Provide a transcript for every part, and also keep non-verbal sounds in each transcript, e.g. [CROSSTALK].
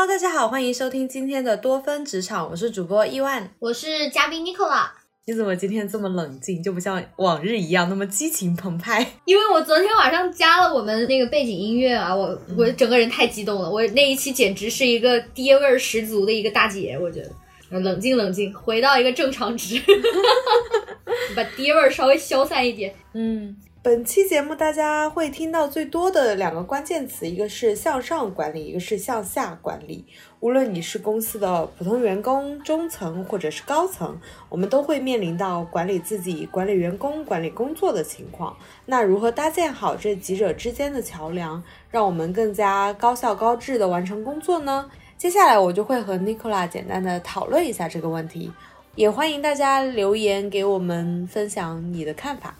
Hello，大家好，欢迎收听今天的多芬职场，我是主播伊万，我是嘉宾 Nicola。你怎么今天这么冷静，就不像往日一样那么激情澎湃？[LAUGHS] 因为我昨天晚上加了我们那个背景音乐啊，我我整个人太激动了，我那一期简直是一个爹味儿十足的一个大姐，我觉得。冷静冷静，回到一个正常值，[LAUGHS] 把爹味儿稍微消散一点。嗯。本期节目大家会听到最多的两个关键词，一个是向上管理，一个是向下管理。无论你是公司的普通员工、中层或者是高层，我们都会面临到管理自己、管理员工、管理工作的情况。那如何搭建好这几者之间的桥梁，让我们更加高效高质的完成工作呢？接下来我就会和 Nicola 简单的讨论一下这个问题，也欢迎大家留言给我们分享你的看法。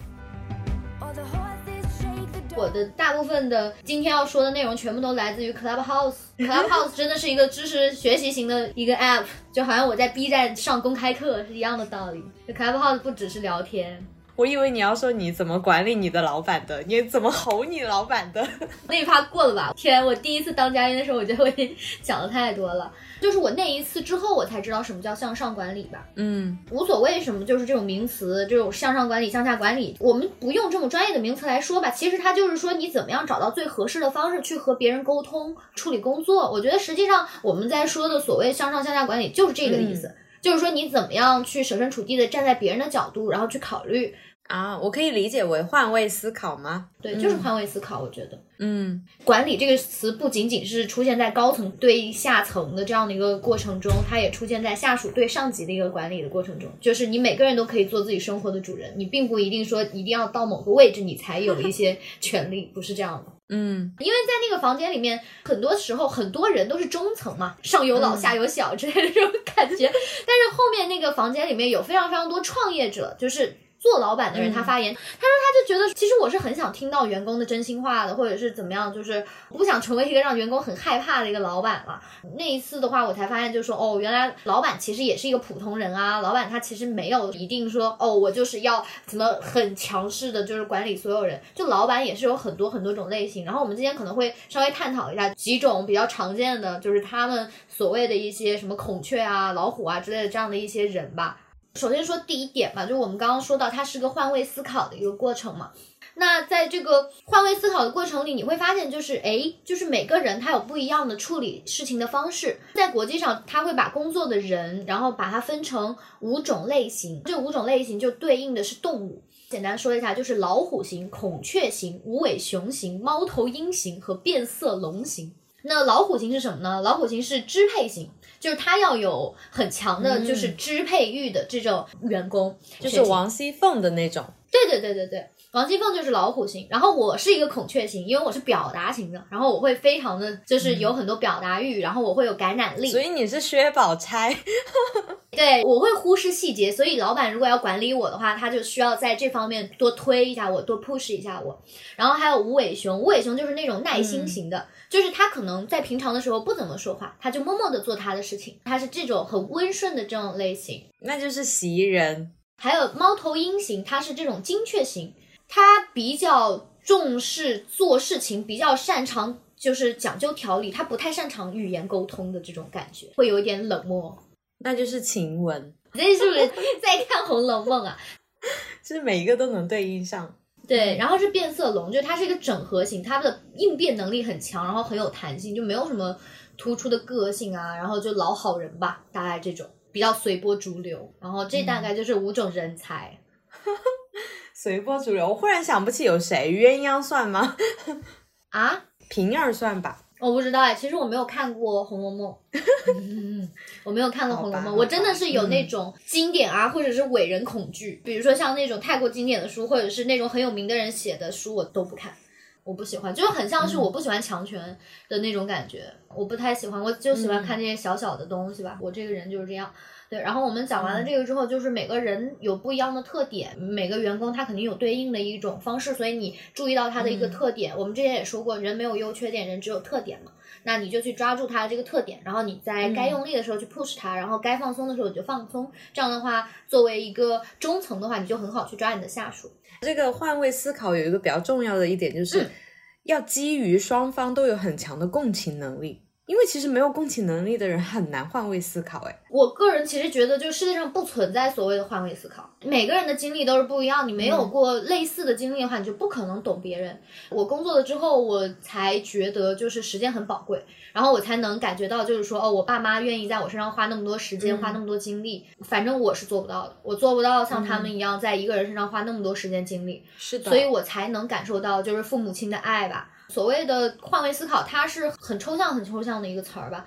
我的大部分的今天要说的内容全部都来自于 Clubhouse。[LAUGHS] Clubhouse 真的是一个知识学习型的一个 app，就好像我在 B 站上公开课是一样的道理。Clubhouse 不只是聊天。我以为你要说你怎么管理你的老板的，你怎么吼你老板的？[LAUGHS] 那一趴过了吧？天，我第一次当嘉宾的时候，我就会讲的太多了。就是我那一次之后，我才知道什么叫向上管理吧。嗯，无所谓什么，就是这种名词，这种向上管理、向下管理，我们不用这么专业的名词来说吧。其实它就是说你怎么样找到最合适的方式去和别人沟通、处理工作。我觉得实际上我们在说的所谓向上向下管理就是这个意思，就是说你怎么样去设身处地的站在别人的角度，然后去考虑。啊，我可以理解为换位思考吗？对，就是换位思考。我觉得，嗯，管理这个词不仅仅是出现在高层对下层的这样的一个过程中，它也出现在下属对上级的一个管理的过程中。就是你每个人都可以做自己生活的主人，你并不一定说一定要到某个位置你才有一些权利，不是这样的。嗯，因为在那个房间里面，很多时候很多人都是中层嘛，上有老下有小之类的这种感觉。但是后面那个房间里面有非常非常多创业者，就是。做老板的人，他发言，他说他就觉得，其实我是很想听到员工的真心话的，或者是怎么样，就是不想成为一个让员工很害怕的一个老板了。那一次的话，我才发现，就是说，哦，原来老板其实也是一个普通人啊。老板他其实没有一定说，哦，我就是要怎么很强势的，就是管理所有人。就老板也是有很多很多种类型。然后我们今天可能会稍微探讨一下几种比较常见的，就是他们所谓的一些什么孔雀啊、老虎啊之类的这样的一些人吧。首先说第一点吧，就我们刚刚说到，它是个换位思考的一个过程嘛。那在这个换位思考的过程里，你会发现，就是哎，就是每个人他有不一样的处理事情的方式。在国际上，他会把工作的人，然后把它分成五种类型，这五种类型就对应的是动物。简单说一下，就是老虎型、孔雀型、无尾熊型、猫头鹰型和变色龙型。那老虎型是什么呢？老虎型是支配型。就是他要有很强的，就是支配欲的这种员工，就是王熙凤的那种。对对对对对，王熙凤就是老虎型，然后我是一个孔雀型，因为我是表达型的，然后我会非常的就是有很多表达欲，然后我会有感染力。所以你是薛宝钗。[LAUGHS] 对，我会忽视细节，所以老板如果要管理我的话，他就需要在这方面多推一下我，多 push 一下我。然后还有无尾熊，无尾熊就是那种耐心型的，就是他可能在平常的时候不怎么说话，他就默默的做他的事情，他是这种很温顺的这种类型。那就是袭人。还有猫头鹰型，它是这种精确型，它比较重视做事情，比较擅长就是讲究条理，它不太擅长语言沟通的这种感觉，会有一点冷漠。那就是晴雯，这是不是在看《红楼梦》啊？[LAUGHS] 就是每一个都能对应上。对，然后是变色龙，就它是一个整合型，它的应变能力很强，然后很有弹性，就没有什么突出的个性啊，然后就老好人吧，大概这种比较随波逐流。然后这大概就是五种人才，[LAUGHS] 随波逐流。我忽然想不起有谁，鸳鸯算吗？[LAUGHS] 啊，平儿算吧。我不知道哎，其实我没有看过《红楼梦》，[LAUGHS] 我没有看过《红楼梦》，我真的是有那种经典啊，或者是伟人恐惧，比如说像那种太过经典的书，或者是那种很有名的人写的书，我都不看，我不喜欢，就是很像是我不喜欢强权的那种感觉，我不太喜欢，我就喜欢看这些小小的东西吧，我这个人就是这样。对，然后我们讲完了这个之后，就是每个人有不一样的特点，每个员工他肯定有对应的一种方式，所以你注意到他的一个特点。我们之前也说过，人没有优缺点，人只有特点嘛。那你就去抓住他的这个特点，然后你在该用力的时候去 push 他，然后该放松的时候你就放松。这样的话，作为一个中层的话，你就很好去抓你的下属。这个换位思考有一个比较重要的一点，就是要基于双方都有很强的共情能力。因为其实没有共情能力的人很难换位思考，哎，我个人其实觉得，就世界上不存在所谓的换位思考，每个人的经历都是不一样。你没有过类似的经历的话，你就不可能懂别人。我工作了之后，我才觉得就是时间很宝贵，然后我才能感觉到，就是说，哦，我爸妈愿意在我身上花那么多时间，花那么多精力，反正我是做不到的，我做不到像他们一样在一个人身上花那么多时间精力。是的，所以我才能感受到就是父母亲的爱吧。所谓的换位思考，它是很抽象、很抽象的一个词儿吧，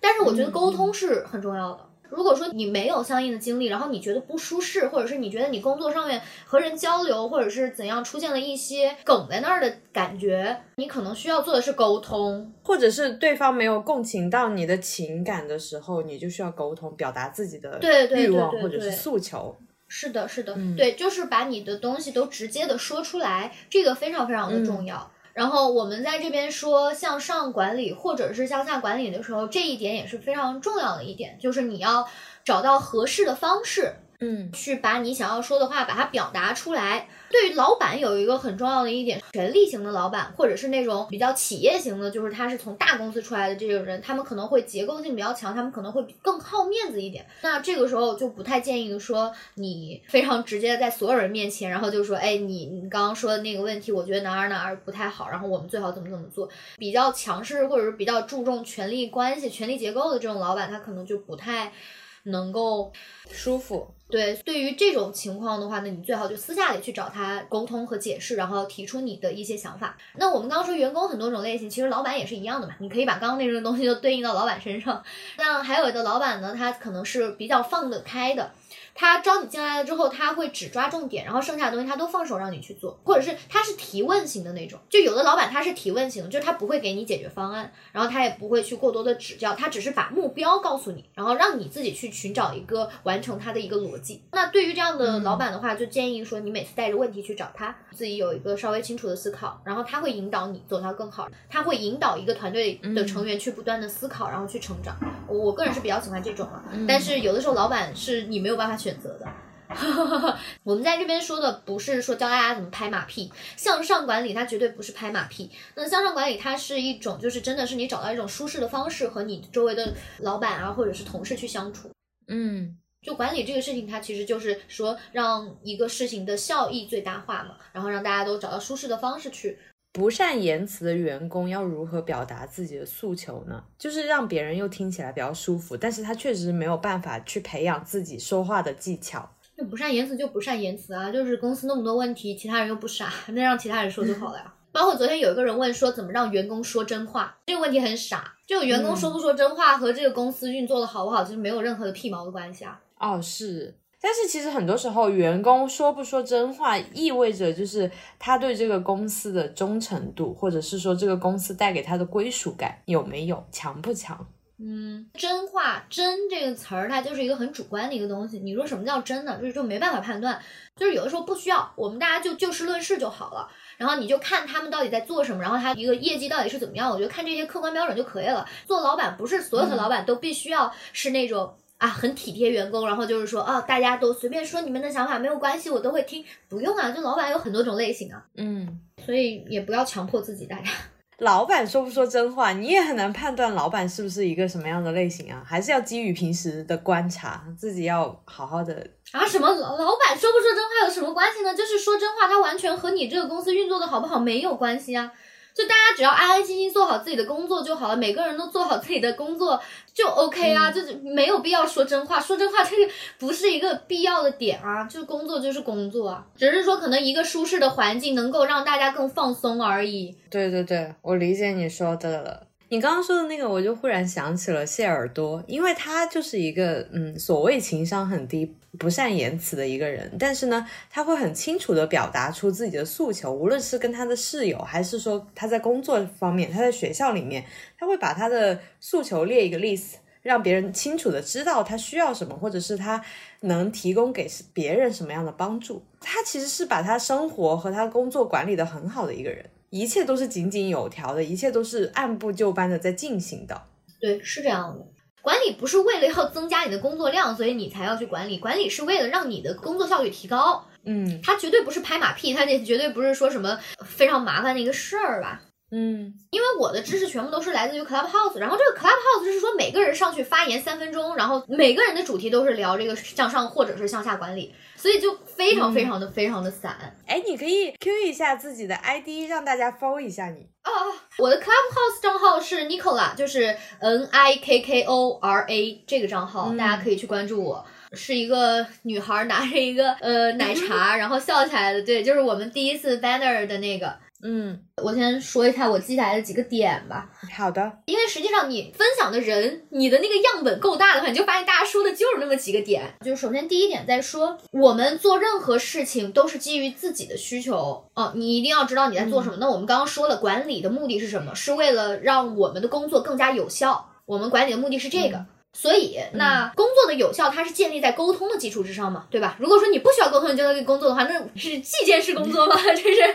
但是我觉得沟通是很重要的。如果说你没有相应的经历，然后你觉得不舒适，或者是你觉得你工作上面和人交流，或者是怎样出现了一些梗在那儿的感觉，你可能需要做的是沟通，或者是对方没有共情到你的情感的时候，你就需要沟通，表达自己的欲望或者是诉求。是的，是的，对，就是把你的东西都直接的说出来，这个非常非常的重要。然后我们在这边说向上管理或者是向下管理的时候，这一点也是非常重要的一点，就是你要找到合适的方式。嗯，去把你想要说的话把它表达出来。对于老板有一个很重要的一点，权力型的老板或者是那种比较企业型的，就是他是从大公司出来的这种人，他们可能会结构性比较强，他们可能会更好面子一点。那这个时候就不太建议说你非常直接在所有人面前，然后就说，哎，你你刚刚说的那个问题，我觉得哪儿哪儿不太好，然后我们最好怎么怎么做。比较强势或者是比较注重权力关系、权力结构的这种老板，他可能就不太能够舒服。对，对于这种情况的话，那你最好就私下里去找他沟通和解释，然后提出你的一些想法。那我们刚刚说员工很多种类型，其实老板也是一样的嘛。你可以把刚刚那种东西都对应到老板身上。那还有的老板呢，他可能是比较放得开的。他招你进来了之后，他会只抓重点，然后剩下的东西他都放手让你去做，或者是他是提问型的那种。就有的老板他是提问型，就是他不会给你解决方案，然后他也不会去过多的指教，他只是把目标告诉你，然后让你自己去寻找一个完成他的一个逻辑。那对于这样的老板的话，就建议说你每次带着问题去找他，自己有一个稍微清楚的思考，然后他会引导你走到更好，他会引导一个团队的成员去不断的思考，然后去成长。我个人是比较喜欢这种啊，但是有的时候老板是你没有办法选择的。[LAUGHS] 我们在这边说的不是说教大家怎么拍马屁，向上管理它绝对不是拍马屁。那向上管理它是一种，就是真的是你找到一种舒适的方式和你周围的老板啊或者是同事去相处。嗯，就管理这个事情，它其实就是说让一个事情的效益最大化嘛，然后让大家都找到舒适的方式去。不善言辞的员工要如何表达自己的诉求呢？就是让别人又听起来比较舒服，但是他确实没有办法去培养自己说话的技巧。那不善言辞就不善言辞啊，就是公司那么多问题，其他人又不傻，[LAUGHS] 那让其他人说就好了呀。包括昨天有一个人问说怎么让员工说真话，这个问题很傻，就员工说不说真话和这个公司运作的好不好其实没有任何的屁毛的关系啊。哦，是。但是其实很多时候，员工说不说真话，意味着就是他对这个公司的忠诚度，或者是说这个公司带给他的归属感有没有强不强？嗯，真话“真”这个词儿，它就是一个很主观的一个东西。你说什么叫真呢？就是就没办法判断，就是有的时候不需要，我们大家就就事论事就好了。然后你就看他们到底在做什么，然后他一个业绩到底是怎么样，我觉得看这些客观标准就可以了。做老板不是所有的老板都必须要是那种。啊，很体贴员工，然后就是说，哦，大家都随便说你们的想法没有关系，我都会听，不用啊，就老板有很多种类型啊，嗯，所以也不要强迫自己，大家。[LAUGHS] 老板说不说真话，你也很难判断老板是不是一个什么样的类型啊，还是要基于平时的观察，自己要好好的。啊，什么老老板说不说真话有什么关系呢？就是说真话，他完全和你这个公司运作的好不好没有关系啊。就大家只要安安心心做好自己的工作就好了，每个人都做好自己的工作就 OK 啊，就是没有必要说真话，说真话这个不是一个必要的点啊，就工作就是工作啊，只是说可能一个舒适的环境能够让大家更放松而已。对对对，我理解你说的了。你刚刚说的那个，我就忽然想起了谢耳朵，因为他就是一个嗯，所谓情商很低、不善言辞的一个人，但是呢，他会很清楚的表达出自己的诉求，无论是跟他的室友，还是说他在工作方面，他在学校里面，他会把他的诉求列一个 list，让别人清楚的知道他需要什么，或者是他能提供给别人什么样的帮助。他其实是把他生活和他工作管理的很好的一个人。一切都是井井有条的，一切都是按部就班的在进行的。对，是这样的。管理不是为了要增加你的工作量，所以你才要去管理。管理是为了让你的工作效率提高。嗯，它绝对不是拍马屁，它这绝对不是说什么非常麻烦的一个事儿吧？嗯因为我的知识全部都是来自于 Clubhouse，然后这个 Clubhouse 就是说每个人上去发言三分钟，然后每个人的主题都是聊这个向上或者是向下管理，所以就非常非常的、非常的散。哎，你可以 Q 一下自己的 ID，让大家 follow 一下你。啊，我的 Clubhouse 账号是 Nicola，就是 N I K K O R A 这个账号，嗯大家可以去关注我。是一个女孩拿着一个呃奶 [LAUGHS] 茶，然后笑起来的，对，就是我们第一次 banner 的那个。嗯，我先说一下我记下来的几个点吧，好的。因为实际上你分享的人，你的那个样本够大的话，你就发现大家说的就是那么几个点。就是首先第一点在说，我们做任何事情都是基于自己的需求哦，你一定要知道你在做什么。那我们刚刚说了，管理的目的是什么？是为了让我们的工作更加有效。我们管理的目的是这个。所以，那工作的有效，它是建立在沟通的基础之上嘛，对吧？如果说你不需要沟通，你就能工作的话，那是计件式工作吗？[LAUGHS] 这是，[LAUGHS] 是吧？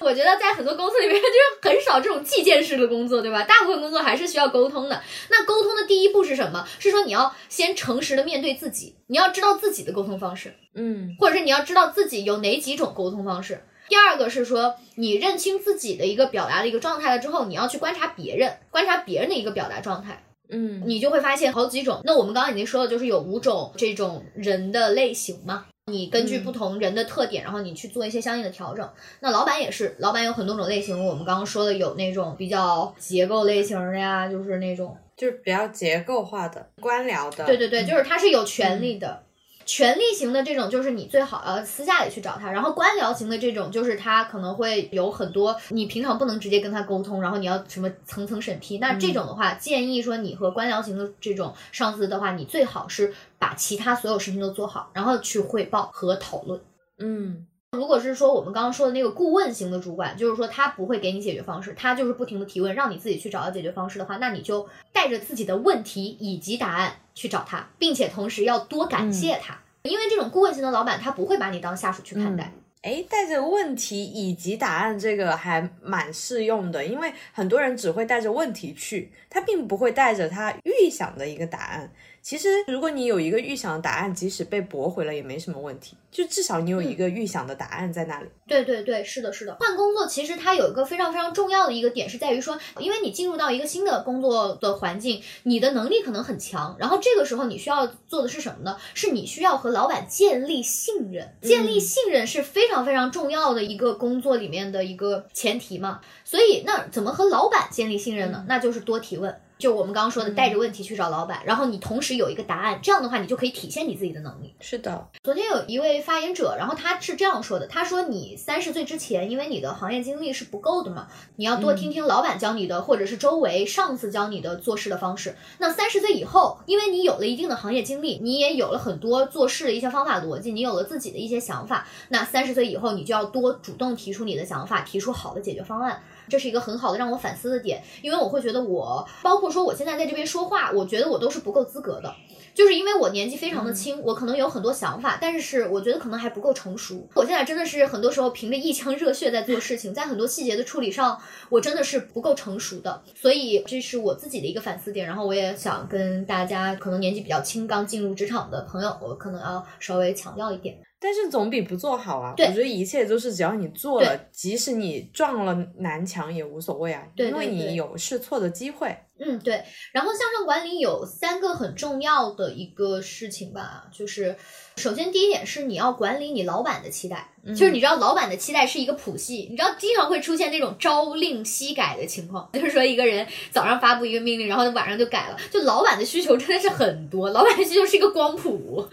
我觉得在很多公司里面，就是很少这种计件式的工作，对吧？大部分工作还是需要沟通的。那沟通的第一步是什么？是说你要先诚实的面对自己，你要知道自己的沟通方式，嗯或者是你要知道自己有哪几种沟通方式。第二个是说，你认清自己的一个表达的一个状态了之后，你要去观察别人，观察别人的一个表达状态。嗯你就会发现好几种。那我们刚刚已经说了，就是有五种这种人的类型嘛。你根据不同人的特点，然后你去做一些相应的调整。那老板也是，老板有很多种类型。我们刚刚说的有那种比较结构类型的呀，就是那种，就是比较结构化的、官僚的。对对对，就是他是有权利的。权力型的这种，就是你最好要私下里去找他；然后官僚型的这种，就是他可能会有很多你平常不能直接跟他沟通，然后你要什么层层审批。那这种的话，建议说你和官僚型的这种上司的话，你最好是把其他所有事情都做好，然后去汇报和讨论。嗯如果是说我们刚刚说的那个顾问型的主管，就是说他不会给你解决方式，他就是不停的提问，让你自己去找到解决方式的话，那你就带着自己的问题以及答案去找他，并且同时要多感谢他，因为这种顾问型的老板他不会把你当下属去看待。哎，带着问题以及答案，这个还蛮适用的，因为很多人只会带着问题去，他并不会带着他预想的一个答案。其实，如果你有一个预想的答案，即使被驳回了也没什么问题，就至少你有一个预想的答案在那里。对对对，是的，是的。换工作其实它有一个非常非常重要的一个点是在于说，因为你进入到一个新的工作的环境，你的能力可能很强，然后这个时候你需要做的是什么呢？是你需要和老板建立信任，建立信任是非常非常重要的一个工作里面的一个前提嘛。所以那怎么和老板建立信任呢？那就是多提问。就我们刚刚说的，带着问题去找老板，然后你同时有一个答案，这样的话你就可以体现你自己的能力。是的，昨天有一位发言者，然后他是这样说的：“他说你三十岁之前，因为你的行业经历是不够的嘛，你要多听听老板教你的，或者是周围上司教你的做事的方式。那三十岁以后，因为你有了一定的行业经历，你也有了很多做事的一些方法逻辑，你有了自己的一些想法。那三十岁以后，你就要多主动提出你的想法，提出好的解决方案。”这是一个很好的让我反思的点，因为我会觉得我，包括说我现在在这边说话，我觉得我都是不够资格的。就是因为我年纪非常的轻，我可能有很多想法，但是我觉得可能还不够成熟。我现在真的是很多时候凭着一腔热血在做事情，在很多细节的处理上，我真的是不够成熟的。所以这是我自己的一个反思点，然后我也想跟大家可能年纪比较轻、刚进入职场的朋友，我可能要稍微强调一点。但是总比不做好啊！对我觉得一切都是只要你做了，即使你撞了南墙也无所谓啊，对对因为你有试错的机会。嗯，对。然后向上管理有三个很重要的一个事情吧，就是首先第一点是你要管理你老板的期待，就是你知道老板的期待是一个谱系，你知道经常会出现那种朝令夕改的情况，[LAUGHS] 就是说一个人早上发布一个命令，然后晚上就改了，就老板的需求真的是很多，老板的需求是一个光谱，[LAUGHS]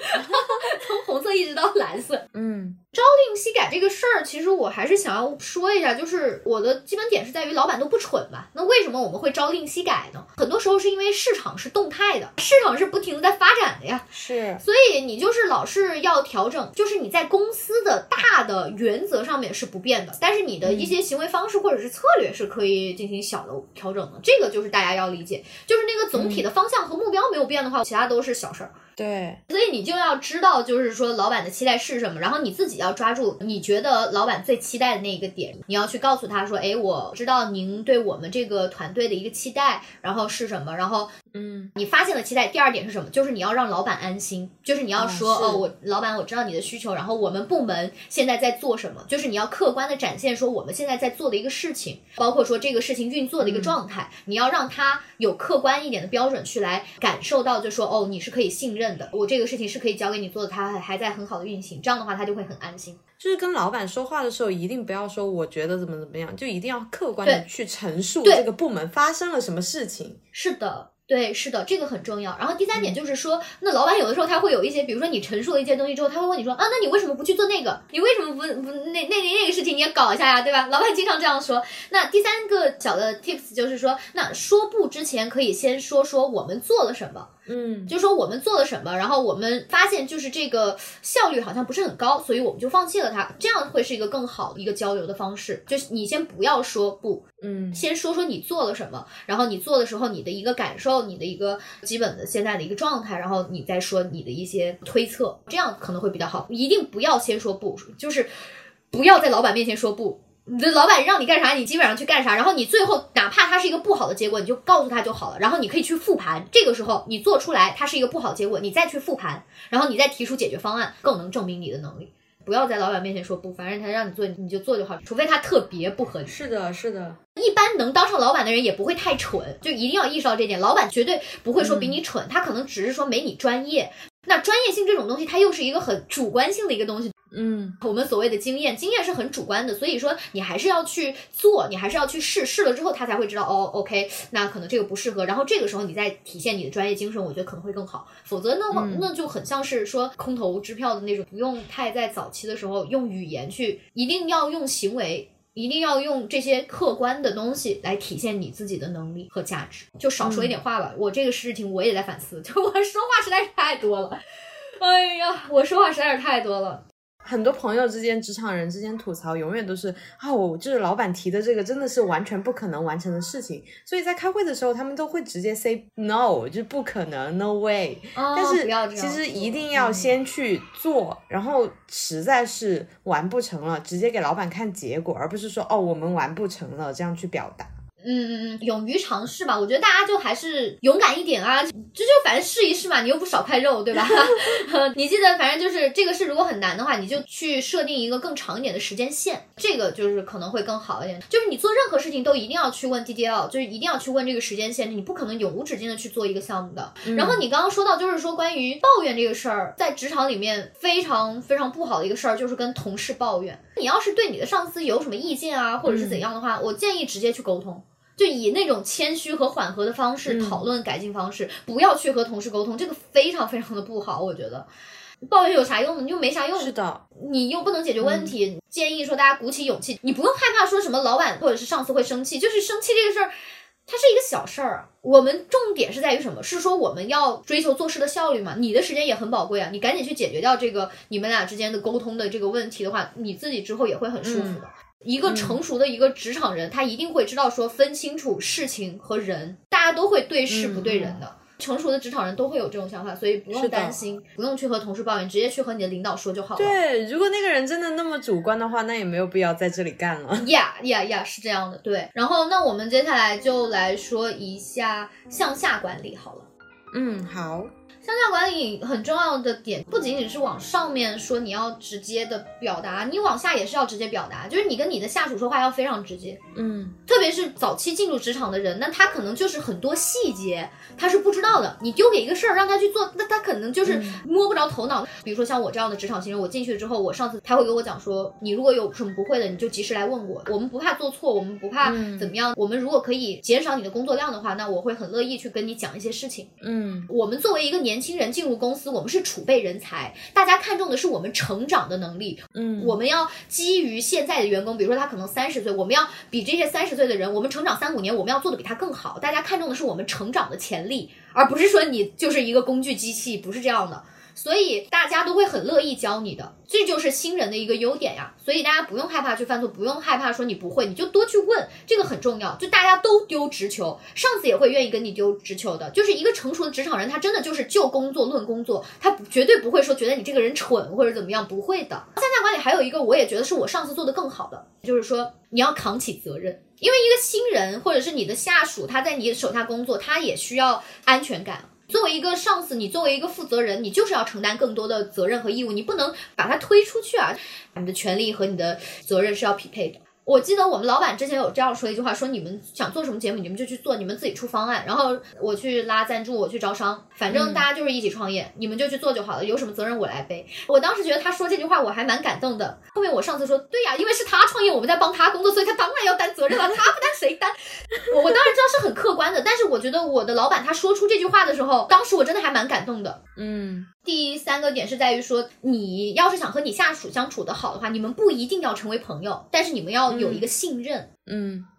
从红色一直到蓝色。嗯朝令夕改这个事儿，其实我还是想要说一下，就是我的基本点是在于老板都不蠢吧？那为什么我们会朝令夕改呢？很多时候是因为市场是动态的，市场是不停的在发展的呀，是，所以你就是老是要调整，就是你在公司的大的原则上面是不变的，但是你的一些行为方式或者是策略是可以进行小的调整的，这个就是大家要理解，就是那个总体的方向和目标没有变的话，其他都是小事儿。对，所以你就要知道，就是说老板的期待是什么，然后你自己要抓住你觉得老板最期待的那一个点，你要去告诉他说，哎，我知道您对我们这个团队的一个期待，然后是什么，然后嗯你发现了期待，第二点是什么？就是你要让老板安心，就是你要说，哦哦，我老板我知道你的需求，然后我们部门现在在做什么，就是你要客观的展现说我们现在在做的一个事情，包括说这个事情运作的一个状态，你要让他有客观一点的标准去来感受到，就说哦，你是可以信任的，我这个事情是可以交给你做的，它还还在很好的运行，这样的话他就会很安心。就是跟老板说话的时候，一定不要说我觉得怎么怎么样，就一定要客观的去陈述对这个部门发生了什么事情。是的。对，是的，这个很重要。然后第三点嗯就是说，那老板有的时候他会有一些，比如说你陈述了一些东西之后，他会问你说啊，那你为什么不去做那个？你为什么不不那那那那个事情你也搞一下呀，对吧？老板经常这样说。那第三个小的 tips 就是说，那说不之前可以先说说我们做了什么。嗯就说我们做了什么，然后我们发现就是这个效率好像不是很高，所以我们就放弃了它，这样会是一个更好的一个交流的方式。就是你先不要说不，嗯先说说你做了什么，然后你做的时候你的一个感受，你的一个基本的现在的一个状态，然后你再说你的一些推测，这样可能会比较好。一定不要先说不，就是不要在老板面前说不。你的老板让你干啥，你基本上去干啥，然后你最后哪怕它是一个不好的结果，你就告诉他就好了。然后你可以去复盘，这个时候你做出来它是一个不好结果，你再去复盘，然后你再提出解决方案，更能证明你的能力。不要在老板面前说不，反正他让你做你就做就好，除非他特别不合理。是的，是的，一般能当上老板的人也不会太蠢，就一定要意识到这点。老板绝对不会说比你蠢，他可能只是说没你专业。那专业性这种东西，它又是一个很主观性的一个东西。嗯我们所谓的经验，经验是很主观的，所以说你还是要去做，你还是要去试，试了之后他才会知道哦，OK，那可能这个不适合，然后这个时候你再体现你的专业精神，我觉得可能会更好。否则那嗯那就很像是说空头支票的那种，不用太在早期的时候用语言去，一定要用行为。一定要用这些客观的东西来体现你自己的能力和价值，就少说一点话吧。我这个事情我也在反思，[LAUGHS] 就我说话实在是太多了。哎呀，我说话实在是太多了。很多朋友之间、职场人之间吐槽，永远都是啊，我就是老板提的这个真的是完全不可能完成的事情，所以在开会的时候，他们都会直接 say no，就是不可能，no way。哦、但是其实一定要嗯先去做，然后实在是完不成了，直接给老板看结果，而不是说哦我们完不成了这样去表达。嗯嗯嗯，勇于尝试吧。我觉得大家就还是勇敢一点啊，这就反正试一试嘛，你又不少块肉，对吧？[LAUGHS] 你记得，反正就是这个事如果很难的话，你就去设定一个更长一点的时间线，这个就是可能会更好一点。就是你做任何事情都一定要去问 DDL，就是一定要去问这个时间线，你不可能永无止境的去做一个项目的。然后你刚刚说到，就是说关于抱怨这个事儿，在职场里面非常非常不好的一个事儿，就是跟同事抱怨。你要是对你的上司有什么意见啊，或者是怎样的话，我建议直接去沟通。就以那种谦虚和缓和的方式嗯讨论改进方式，不要去和同事沟通，这个非常非常的不好，我觉得。抱怨有啥用呢？你就没啥用，是的，你又不能解决问题。建议说大家鼓起勇气，你不用害怕说什么老板或者是上司会生气，就是生气这个事儿，它是一个小事儿。我们重点是在于什么？是说我们要追求做事的效率嘛？你的时间也很宝贵啊，你赶紧去解决掉这个你们俩之间的沟通的这个问题的话，你自己之后也会很舒服的。一个成熟的一个职场人，他一定会知道说分清楚事情和人，大家都会对事不对人的。成熟的职场人都会有这种想法，所以不用担心，不用去和同事抱怨，直接去和你的领导说就好了。对，如果那个人真的那么主观的话，那也没有必要在这里干了。呀呀呀，是这样的，对。然后，那我们接下来就来说一下向下管理好了。嗯，好，向下管理很重要的点，不仅仅是往上面说你要直接的表达，你往下也是要直接表达，就是你跟你的下属说话要非常直接。嗯特别是早期进入职场的人，那他可能就是很多细节他是不知道的。你丢给一个事儿让他去做，那他可能就是摸不着头脑。比如说像我这样的职场新人，我进去之后，我上次他会跟我讲说，你如果有什么不会的，你就及时来问我。我们不怕做错，我们不怕嗯怎么样。我们如果可以减少你的工作量的话，那我会很乐意去跟你讲一些事情。嗯我们作为一个年轻人进入公司，我们是储备人才，大家看重的是我们成长的能力。嗯，我们要基于现在的员工，比如说他可能三十岁，我们要比这些三十岁的人，我们成长三五年，我们要做的比他更好。大家看重的是我们成长的潜力，而不是说你就是一个工具机器，不是这样的。所以大家都会很乐意教你的，这就是新人的一个优点呀。所以大家不用害怕去犯错，不用害怕说你不会，你就多去问，这个很重要。就大家都丢直球，上司也会愿意跟你丢直球的。就是一个成熟的职场人，他真的就是就工作论工作，他绝对不会说觉得你这个人蠢或者怎么样，不会的。线下管理还有一个，我也觉得是我上司做的更好的，就是说你要扛起责任，因为一个新人或者是你的下属，他在你手下工作，他也需要安全感。作为一个上司，你作为一个负责人，你就是要承担更多的责任和义务，你不能把他推出去啊！你的权利和你的责任是要匹配的。我记得我们老板之前有这样说一句话，说你们想做什么节目，你们就去做，你们自己出方案，然后我去拉赞助，我去招商，反正大家就是一起创业，你们就去做就好了，有什么责任我来背。我当时觉得他说这句话我还蛮感动的。后面我上次说，对呀，因为是他创业，我们在帮他工作，所以他当然要担责任了，他不担谁担？[LAUGHS] 我我当然知道是很客观的，但是我觉得我的老板他说出这句话的时候，当时我真的还蛮感动的。嗯。第三个点是在于说，你要是想和你下属相处的好的话，你们不一定要成为朋友，但是你们要有一个信任。嗯。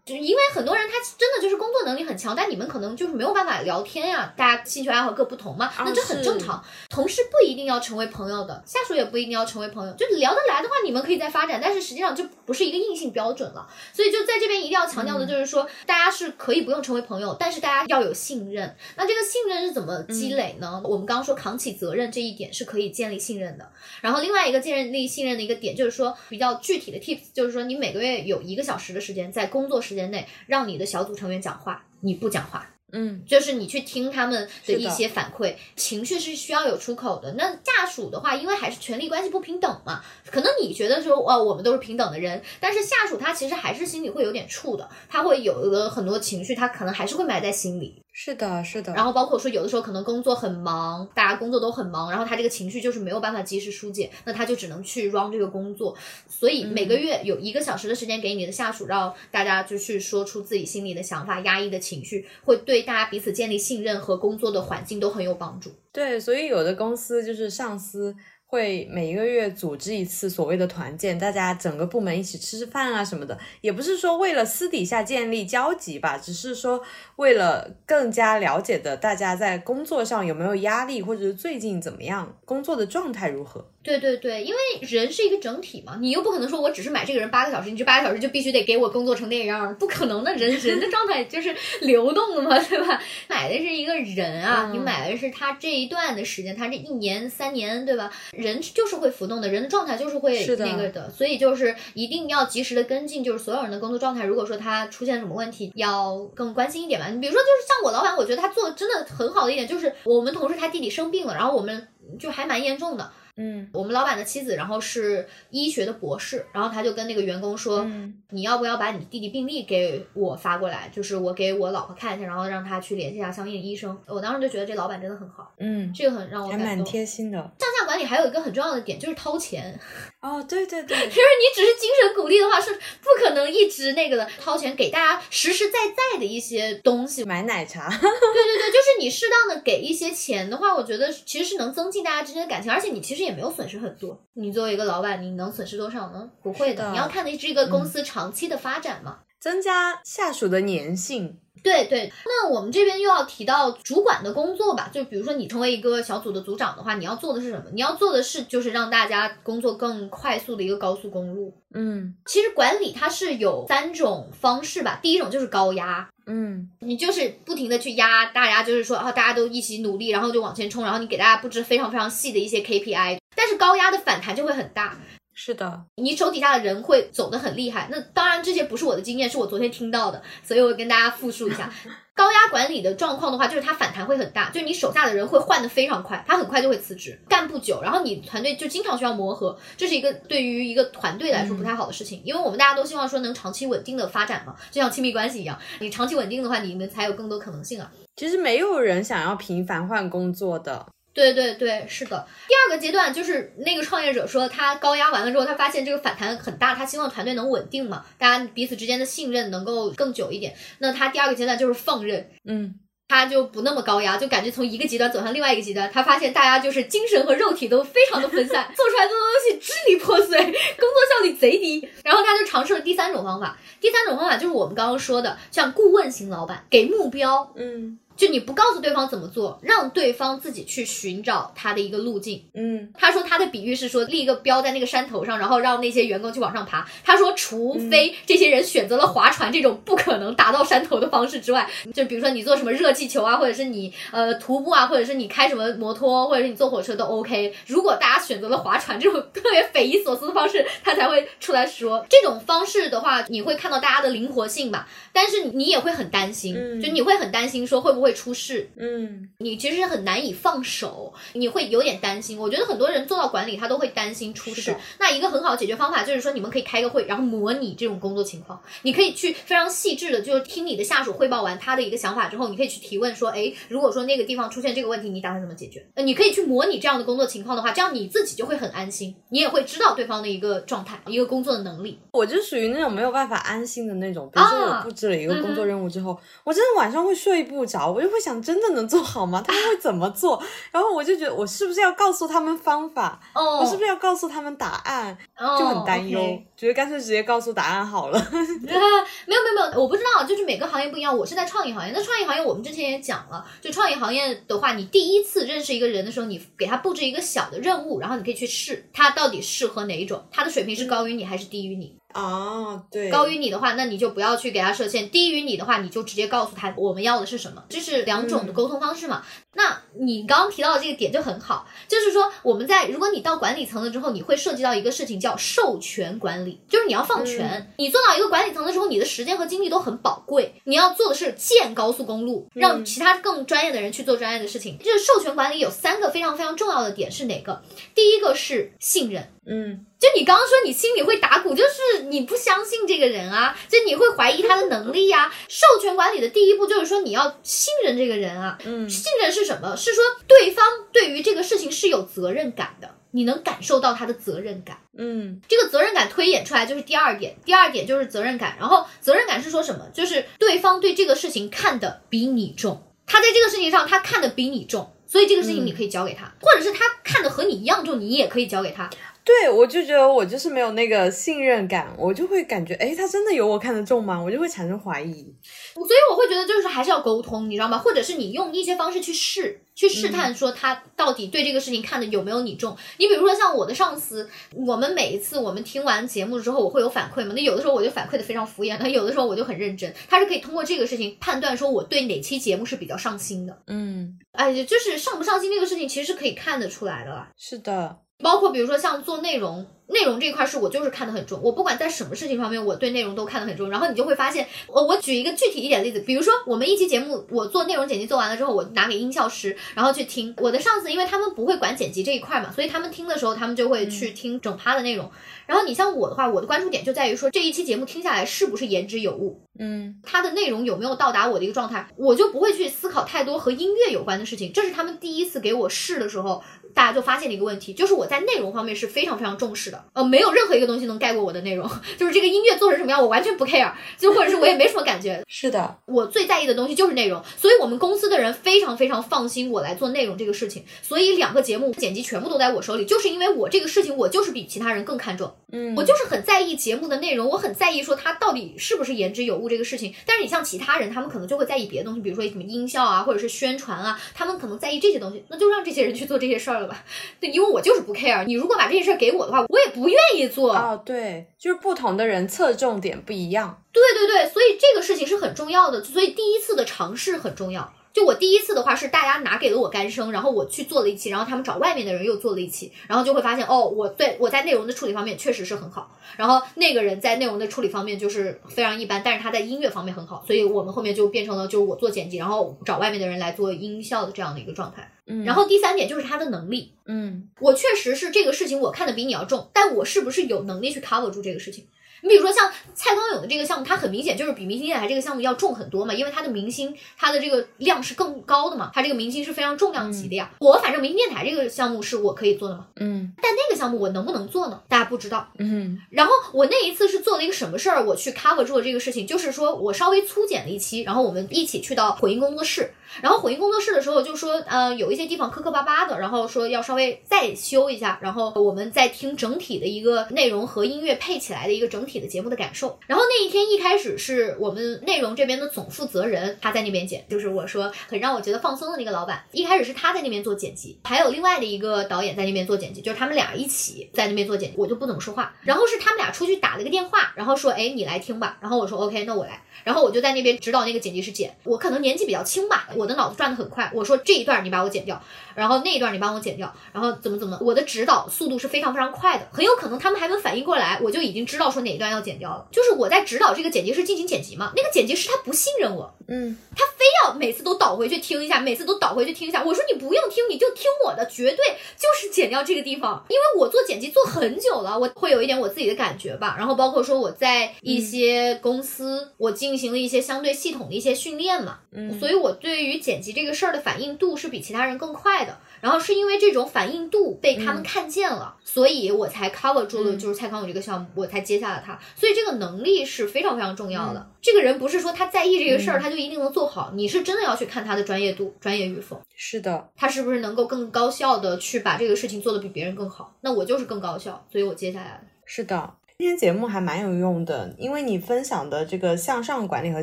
就是因为很多人他真的就是工作能力很强，但你们可能就是没有办法聊天呀，大家兴趣爱好各不同嘛，那这很正常。同事不一定要成为朋友的，下属也不一定要成为朋友，就聊得来的话，你们可以再发展，但是实际上就不是一个硬性标准了。所以就在这边一定要强调的就是说，大家是可以不用成为朋友，但是大家要有信任。那这个信任是怎么积累呢？我们刚刚说扛起责任这一点是可以建立信任的。然后另外一个建立信任的一个点就是说比较具体的 tips，就是说你每个月有一个小时的时间在工作时间内让你。的小组成员讲话，你不讲话，嗯，就是你去听他们的一些反馈，情绪是需要有出口的。那下属的话，因为还是权力关系不平等嘛，可能你觉得说，哦，我们都是平等的人，但是下属他其实还是心里会有点怵的，他会有的很多情绪，他可能还是会埋在心里。是的，是的。然后包括说，有的时候可能工作很忙，大家工作都很忙，然后他这个情绪就是没有办法及时疏解，那他就只能去 run 这个工作。所以每个月有一个小时的时间给你的下属，让大家就去说出自己心里的想法、压抑的情绪，会对大家彼此建立信任和工作的环境都很有帮助。对，所以有的公司就是上司。会每一个月组织一次所谓的团建，大家整个部门一起吃吃饭啊什么的，也不是说为了私底下建立交集吧，只是说为了更加了解的大家在工作上有没有压力，或者是最近怎么样，工作的状态如何。对对对，因为人是一个整体嘛，你又不可能说我只是买这个人八个小时，你这八个小时就必须得给我工作成那样，不可能的。人人的状态就是流动的嘛，对吧？买的是一个人啊，你买的是他这一段的时间，他这一年三年，对吧？人就是会浮动的，人的状态就是会那个的，所以就是一定要及时的跟进，就是所有人的工作状态。如果说他出现什么问题，要更关心一点吧。你比如说，就是像我老板，我觉得他做的真的很好的一点，就是我们同事他弟弟生病了，然后我们就还蛮严重的。嗯，我们老板的妻子，然后是医学的博士，然后他就跟那个员工说，你要不要把你弟弟病历给我发过来，就是我给我老婆看一下，然后让他去联系一下相应医生。我当时就觉得这老板真的很好，嗯，这个很让我还蛮贴心的。上下管理还有一个很重要的点就是掏钱。[LAUGHS] 哦，对对对，就是你只是精神鼓励的话，是不可能一直那个的掏钱给大家实实在在的一些东西，买奶茶。对对对，就是你适当的给一些钱的话，我觉得其实是能增进大家之间的感情，而且你其实也没有损失很多。你作为一个老板，你能损失多少呢？不会的，你要看的是一个公司长期的发展嘛，增加下属的粘性。对对，那我们这边又要提到主管的工作吧，就比如说你成为一个小组的组长的话，你要做的是什么？你要做的是就是让大家工作更快速的一个高速公路。嗯，其实管理它是有三种方式吧，第一种就是高压，嗯，你就是不停的去压大家，就是说啊，大家都一起努力，然后就往前冲，然后你给大家布置非常非常细的一些 KPI，但是高压的反弹就会很大。是的，你手底下的人会走得很厉害。那当然，这些不是我的经验，是我昨天听到的，所以我跟大家复述一下。高压管理的状况的话，就是它反弹会很大，就是你手下的人会换的非常快，他很快就会辞职，干不久，然后你团队就经常需要磨合，这是一个对于一个团队来说不太好的事情，因为我们大家都希望说能长期稳定的发展嘛，就像亲密关系一样，你长期稳定的话，你们才有更多可能性啊。其实没有人想要频繁换工作的。对对对，是的。第二个阶段就是那个创业者说，他高压完了之后，他发现这个反弹很大，他希望团队能稳定嘛，大家彼此之间的信任能够更久一点。那他第二个阶段就是放任，嗯，他就不那么高压，就感觉从一个极端走向另外一个极端。他发现大家就是精神和肉体都非常的分散，[LAUGHS] 做出来的东西支离破碎，工作效率贼低。然后他就尝试了第三种方法，第三种方法就是我们刚刚说的，像顾问型老板给目标，嗯。就你不告诉对方怎么做，让对方自己去寻找他的一个路径。嗯他说他的比喻是说立一个标在那个山头上，然后让那些员工去往上爬。他说，除非这些人选择了划船这种不可能达到山头的方式之外，就比如说你做什么热气球啊，或者是你呃徒步啊，或者是你开什么摩托，或者是你坐火车都 OK。如果大家选择了划船这种特别匪夷所思的方式，他才会出来说这种方式的话，你会看到大家的灵活性吧，但是你也会很担心，嗯就你会很担心说会不会出事，嗯你其实是很难以放手，你会有点担心。我觉得很多人做到管理，他都会担心出事。那一个很好的解决方法就是说，你们可以开个会，然后模拟这种工作情况。你可以去非常细致的，就是听你的下属汇报完他的一个想法之后，你可以去提问说，哎，如果说那个地方出现这个问题，你打算怎么解决？呃，你可以去模拟这样的工作情况的话，这样你自己就会很安心，你也会知道对方的一个状态、一个工作的能力。我就属于那种没有办法安心的那种。比如说啊我布置了一个工作任务之后，我真的晚上会睡不着，我就会想真的能做好吗？他们会怎么做？然后我就觉得我是不是要告诉他们方法？哦，我是不是要告诉他们答案？哦就很担忧觉得干脆直接告诉答案好了。[LAUGHS] 没有没有没有，我不知道，就是每个行业不一样。我是在创意行业，那创意行业我们之前也讲了，就创意行业的话，你第一次认识一个人的时候，你给他布置一个小的任务，然后你可以去试他到底适合哪一种，他的水平是高于你还是低于你。啊，对，高于你的话，那你就不要去给他设限；低于你的话，你就直接告诉他我们要的是什么，这是两种的沟通方式嘛。那你刚刚提到的这个点就很好，就是说我们在如果你到管理层了之后，你会涉及到一个事情叫授权管理，就是你要放权。你做到一个管理层的时候，你的时间和精力都很宝贵，你要做的是建高速公路，让其他更专业的人去做专业的事情。就是授权管理有三个非常非常重要的点是哪个？第一个是信任。嗯就你刚刚说你心里会打鼓，就是你不相信这个人啊，就你会怀疑他的能力呀、授权管理的第一步就是说你要信任这个人啊。嗯信任是什么？是说对方对于这个事情是有责任感的，你能感受到他的责任感。嗯这个责任感推演出来就是第二点，第二点就是责任感。然后责任感是说什么？就是对方对这个事情看得比你重，他在这个事情上他看得比你重，所以这个事情你可以交给他，或者是他看的和你一样重，你也可以交给他。对，我就觉得我就是没有那个信任感，我就会感觉，哎，他真的有我看得重吗？我就会产生怀疑。所以我会觉得就是还是要沟通，你知道吗？或者是你用一些方式去试，去试探说他到底对这个事情看的有没有你重。你比如说像我的上司，我们每一次我们听完节目之后，我会有反馈嘛？那有的时候我就反馈的非常敷衍，那有的时候我就很认真。他是可以通过这个事情判断说我对哪期节目是比较上心的。嗯，哎，就是上不上心这个事情，其实是可以看得出来的啦。是的，包括比如说像做内容，内容这一块是我就是看得很重，我不管在什么事情方面，我对内容都看得很重。然后你就会发现，我我举一个具体一点的例子，比如说我们一期节目，我做内容剪辑做完了之后，我拿给音效师，然后去听我的上司，因为他们不会管剪辑这一块嘛，所以他们听的时候，他们就会去听整趴的内容。然后你像我的话，我的关注点就在于说这一期节目听下来是不是言之有物，嗯它的内容有没有到达我的一个状态，我就不会去思考太多和音乐有关的事情。这是他们第一次给我试的时候，大家就发现了一个问题，就是我在内容方面是非常非常重视的，呃，没有任何一个东西能盖过我的内容，[LAUGHS] 就是这个音乐做成什么样，我完全不 care，就或者是我也没什么感觉。[LAUGHS] 是的，我最在意的东西就是内容，所以我们公司的人非常非常放心我来做内容这个事情，所以两个节目剪辑全部都在我手里，就是因为我这个事情我就是比其他人更看重。嗯，我就是很在意节目的内容，我很在意说它到底是不是言之有物这个事情。但是你像其他人，他们可能就会在意别的东西，比如说什么音效啊，或者是宣传啊，他们可能在意这些东西，那就让这些人去做这些事儿了吧。[LAUGHS] 对，因为我就是不 care。你如果把这件事儿给我的话，我也不愿意做。哦，对，就是不同的人侧重点不一样。对对对，所以这个事情是很重要的，所以第一次的尝试很重要。就我第一次的话是大家拿给了我干声，然后我去做了一期，然后他们找外面的人又做了一期，然后就会发现哦，我对我在内容的处理方面确实是很好，然后那个人在内容的处理方面就是非常一般，但是他在音乐方面很好，所以我们后面就变成了就是我做剪辑，然后找外面的人来做音效的这样的一个状态。嗯，然后第三点就是他的能力，嗯我确实是这个事情我看的比你要重，但我是不是有能力去 cover 住这个事情？你比如说像蔡康永的这个项目，它很明显就是比明星电台这个项目要重很多嘛，因为它的明星它的这个量是更高的嘛，它这个明星是非常重量级的呀。我反正明星电台这个项目是我可以做的嘛，嗯但那个项目我能不能做呢？大家不知道。嗯然后我那一次是做了一个什么事儿，我去 cover 住了这个事情，就是说我稍微粗剪了一期，然后我们一起去到混音工作室，然后混音工作室的时候就说，呃，有一些地方磕磕巴巴的，然后说要稍微再修一下，然后我们再听整体的一个内容和音乐配起来的一个整体的节目的感受。然后那一天一开始是我们内容这边的总负责人他在那边剪，就是我说很让我觉得放松的那个老板，一开始是他在那边做剪辑，还有另外的一个导演在那边做剪辑，就是他们俩一起在那边做剪辑，我就不怎么说话。然后是他们俩出去打了个电话，然后说，哎，你来听吧。然后我说 OK，那我来。然后我就在那边指导那个剪辑师剪，我可能年纪比较轻吧，我的脑子转得很快。我说这一段你把我剪掉，然后那一段你帮我剪掉，然后怎么怎么，我的指导速度是非常非常快的，很有可能他们还没反应过来，我就已经知道说哪一段要剪掉了。就是我在指导这个剪辑师进行剪辑嘛，那个剪辑师他不信任我，嗯，他非要每次都倒回去听一下，每次都倒回去听一下。我说你不用听，你就听我的，绝对就是剪掉这个地方，因为我做剪辑做很久了，我会有一点我自己的感觉吧。然后包括说我在一些公司，我进行了一些相对系统的一些训练嘛，嗯所以我对于剪辑这个事儿的反应度是比其他人更快的。然后是因为这种反应度被他们看见了，所以我才 cover 住了嗯就是蔡康永这个项目，我才接下了他。所以这个能力是非常非常重要的。这个人不是说他在意这个事儿，他就一定能做好，你是真的要去看他的专业度、专业与否，是的，他是不是能够更高效的去把这个事情做得比别人更好。那我就是更高效，所以我接下来了。是的。今天节目还蛮有用的，因为你分享的这个向上管理和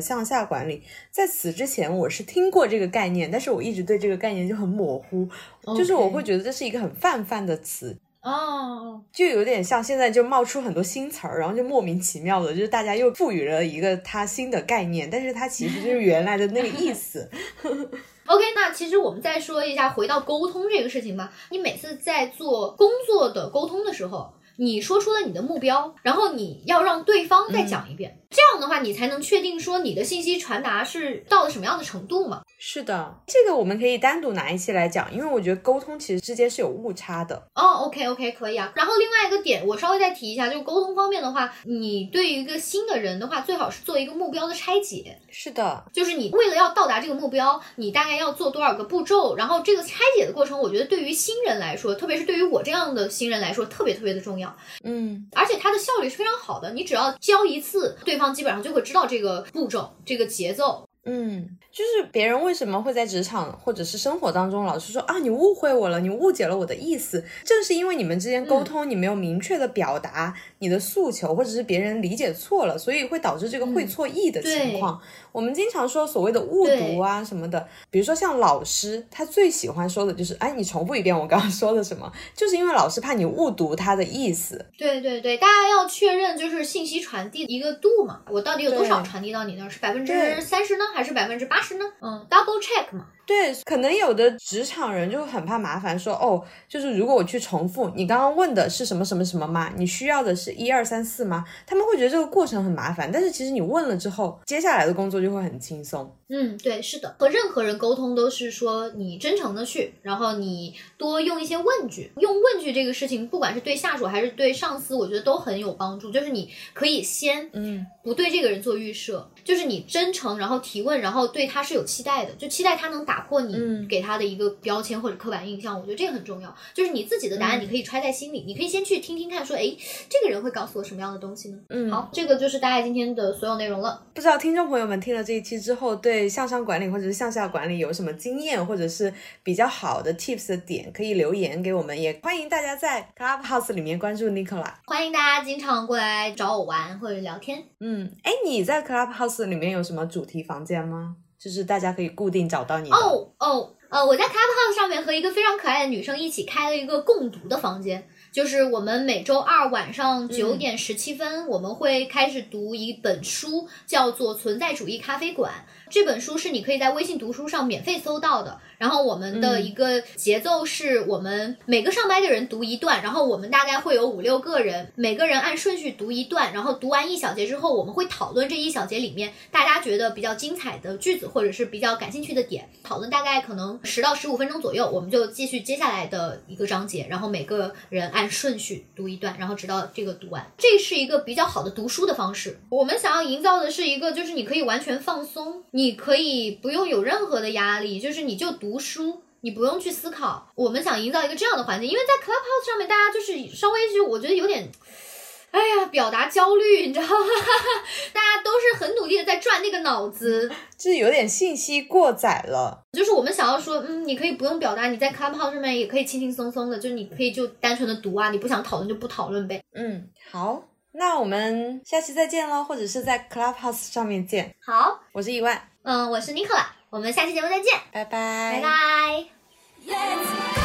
向下管理，在此之前我是听过这个概念，但是我一直对这个概念就很模糊就是我会觉得这是一个很泛泛的词，哦，就有点像现在就冒出很多新词儿，然后就莫名其妙的，就是大家又赋予了一个它新的概念，但是它其实就是原来的那个意思。[LAUGHS] OK，那其实我们再说一下，回到沟通这个事情吧。你每次在做工作的沟通的时候，你说出了你的目标，然后你要让对方再讲一遍，这样的话，你才能确定说你的信息传达是到了什么样的程度嘛。是的，这个我们可以单独拿一期来讲，因为我觉得沟通其实之间是有误差的。哦，OK OK，可以啊。然后另外一个点，我稍微再提一下，就是沟通方面的话，你对于一个新的人的话，最好是做一个目标的拆解。是的，就是你为了要到达这个目标，你大概要做多少个步骤，然后这个拆解的过程，我觉得对于新人来说，特别是对于我这样的新人来说，特别特别的重要。嗯，而且它的效率是非常好的，你只要教一次，对方基本上就会知道这个步骤、这个节奏。嗯，就是别人为什么会在职场或者是生活当中老是说啊，你误会我了，你误解了我的意思，正是因为你们之间沟通，你没有明确的表达你的诉求，或者是别人理解错了，所以会导致这个会错意的情况。我们经常说所谓的误读啊什么的，比如说像老师，他最喜欢说的就是，哎，你重复一遍我刚刚说的什么，就是因为老师怕你误读他的意思。对对对，大家要确认就是信息传递一个度嘛，我到底有多少传递到你那儿？是百分之三十呢，还是百分之八十呢？嗯，double check 嘛。对，可能有的职场人就很怕麻烦，说哦，就是如果我去重复你刚刚问的是什么什么什么吗？你需要的是一二三四吗？他们会觉得这个过程很麻烦，但是其实你问了之后，接下来的工作就会很轻松。嗯，对，是的，和任何人沟通都是说你真诚的去，然后你多用一些问句，用问句这个事情，不管是对下属还是对上司，我觉得都很有帮助。就是你可以先嗯不对这个人做预设，就是你真诚，然后提问，然后对他是有期待的，就期待他能打破你嗯给他的一个标签或者刻板印象。我觉得这个很重要，就是你自己的答案嗯你可以揣在心里，你可以先去听听看，说，哎，这个人会告诉我什么样的东西呢？嗯，好，这个就是大概今天的所有内容了。不知道听众朋友们听了这一期之后，对向上管理或者是向下管理有什么经验，或者是比较好的 tips 的点，可以留言给我们，也欢迎大家在 Clubhouse 里面关注 Nicola。欢迎大家经常过来找我玩或者聊天。嗯，哎，你在 Clubhouse 里面有什么主题房间吗？就是大家可以固定找到你。哦哦，呃，我在 Clubhouse 上面和一个非常可爱的女生一起开了一个共读的房间，就是我们每周二晚上九点十七分，我们会开始读一本书，叫做《存在主义咖啡馆》。这本书是你可以在微信读书上免费搜到的。然后我们的一个节奏是我们每个上麦的人读一段，然后我们大概会有五六个人，每个人按顺序读一段，然后读完一小节之后，我们会讨论这一小节里面大家觉得比较精彩的句子或者是比较感兴趣的点，讨论大概可能十到十五分钟左右，我们就继续接下来的一个章节，然后每个人按顺序读一段，然后直到这个读完。这是一个比较好的读书的方式。我们想要营造的是一个，就是你可以完全放松，你可以不用有任何的压力，就是你就读书。你不用去思考，我们想营造一个这样的环境，因为在 Clubhouse 上面，大家就是稍微就我觉得有点，哎呀，表达焦虑，你知道吗？大家都是很努力的在在转那个脑子，就是有点信息过载了。就是我们想要说，嗯，你可以不用表达，你在 Clubhouse 上面也可以轻轻松松的，就是你可以就单纯的读啊，你不想讨论就不讨论呗。嗯，好，那我们下期再见喽，或者是在 Clubhouse 上面见。好，我是意外，嗯，我是 Nicola，我们下期节目再见，拜拜，拜拜。Let's